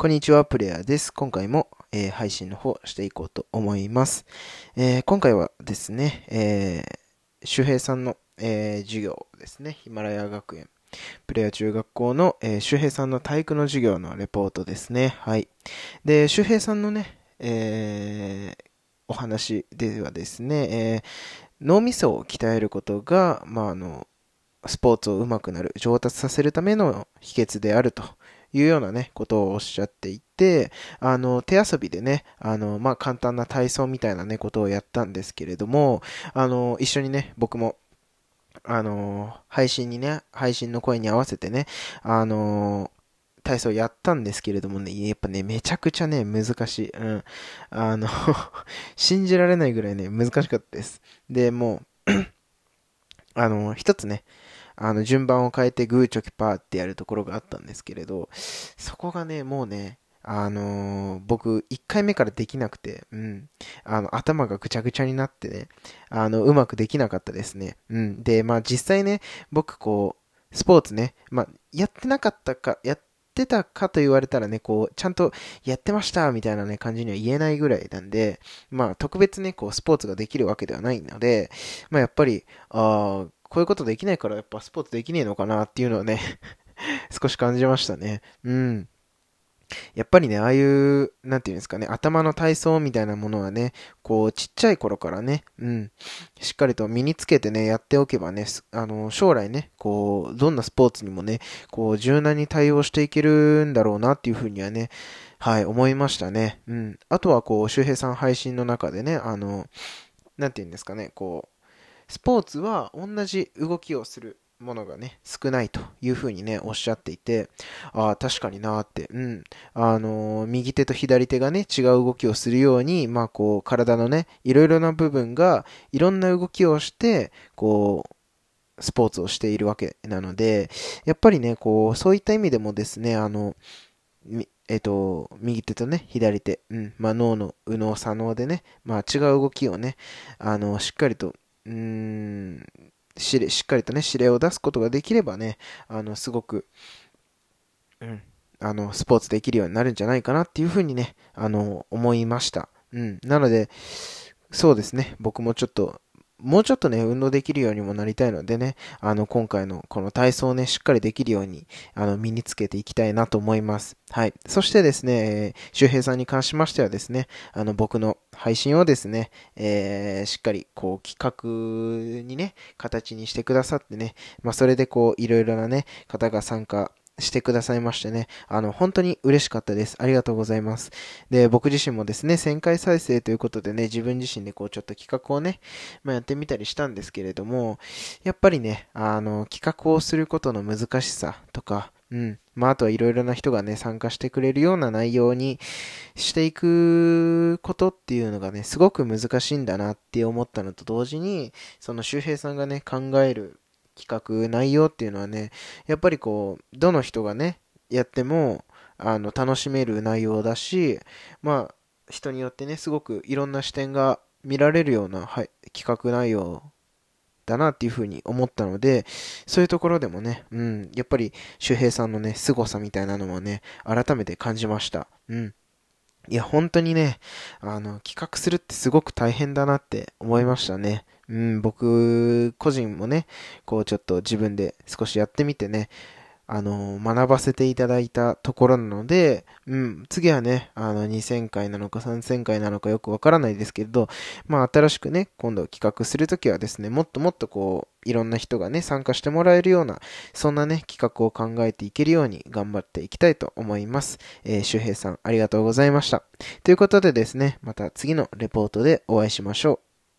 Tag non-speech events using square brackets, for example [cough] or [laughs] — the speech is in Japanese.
こんにちは、プレイヤーです。今回も、えー、配信の方していこうと思います。えー、今回はですね、えー、周平さんの、え授業ですね、ヒマラヤ学園、プレイヤー中学校の、え周平さんの体育の授業のレポートですね。はい。で、周平さんのね、えお話ではですね、え脳みそを鍛えることが、まあ、あの、スポーツを上手くなる、上達させるための秘訣であるというようなね、ことをおっしゃっていて、あの、手遊びでね、あの、まあ、簡単な体操みたいなね、ことをやったんですけれども、あの、一緒にね、僕も、あの、配信にね、配信の声に合わせてね、あの、体操やったんですけれどもね、やっぱね、めちゃくちゃね、難しい。うん。あの [laughs] 信じられないぐらいね、難しかったです。で、もう [clears throat] あの、一つね、あの、順番を変えてグーチョキパーってやるところがあったんですけれど、そこがね、もうね、あのー、僕、1回目からできなくて、うん。あの、頭がぐちゃぐちゃになってね、あの、うまくできなかったですね。うん。で、まあ実際ね、僕こう、スポーツね、まあ、やってなかったか、やってたかと言われたらね、こう、ちゃんとやってましたみたいなね、感じには言えないぐらいなんで、まあ、特別ね、こう、スポーツができるわけではないので、まあ、やっぱり、ああ、こういうことできないからやっぱスポーツできねえのかなっていうのはね [laughs] 少し感じましたね。うん。やっぱりね、ああいう、なんていうんですかね、頭の体操みたいなものはね、こう、ちっちゃい頃からね、うん、しっかりと身につけてね、やっておけばね、あの、将来ね、こう、どんなスポーツにもね、こう、柔軟に対応していけるんだろうなっていうふうにはね、はい、思いましたね。うん。あとは、こう、周平さん配信の中でね、あの、なんていうんですかね、こう、スポーツは同じ動きをするものがね、少ないというふうにね、おっしゃっていて、ああ、確かになーって、うん。あのー、右手と左手がね、違う動きをするように、まあこう、体のね、いろいろな部分が、いろんな動きをして、こう、スポーツをしているわけなので、やっぱりね、こう、そういった意味でもですね、あの、えっ、と、右手とね、左手、うん、まあ脳の右脳左脳でね、まあ違う動きをね、あの、しっかりとうーん、ししっかりとね、指令を出すことができればね、あの、すごく、うん、あの、スポーツできるようになるんじゃないかなっていうふうにね、あの、思いました。うん。なので、そうですね、僕もちょっと、もうちょっとね、運動できるようにもなりたいのでね、あの、今回のこの体操をね、しっかりできるように、あの、身につけていきたいなと思います。はい。そしてですね、えー、周平さんに関しましてはですね、あの、僕の配信をですね、えー、しっかり、こう、企画にね、形にしてくださってね、まあ、それでこう、いろいろなね、方が参加してくださいましてね、あの、本当に嬉しかったです。ありがとうございます。で、僕自身もですね、1000回再生ということでね、自分自身でこう、ちょっと企画をね、まあ、やってみたりしたんですけれども、やっぱりね、あの、企画をすることの難しさとか、うん。まあ、あとはいろいろな人がね、参加してくれるような内容にしていくことっていうのがね、すごく難しいんだなって思ったのと同時に、その周平さんがね、考える企画、内容っていうのはね、やっぱりこう、どの人がね、やっても、あの、楽しめる内容だし、まあ、人によってね、すごくいろんな視点が見られるような、はい、企画内容だなっていうふうに思ったので、そういうところでもね、うん、やっぱり周平さんのね、凄さみたいなのもね、改めて感じました。うん。いや、本当にね、あの、企画するってすごく大変だなって思いましたね。うん、僕個人もね、こうちょっと自分で少しやってみてね、あの、学ばせていただいたところなので、うん、次はね、あの、2000回なのか3000回なのかよくわからないですけれど、まあ、新しくね、今度企画するときはですね、もっともっとこう、いろんな人がね、参加してもらえるような、そんなね、企画を考えていけるように頑張っていきたいと思います。えー、周平さん、ありがとうございました。ということでですね、また次のレポートでお会いしましょう。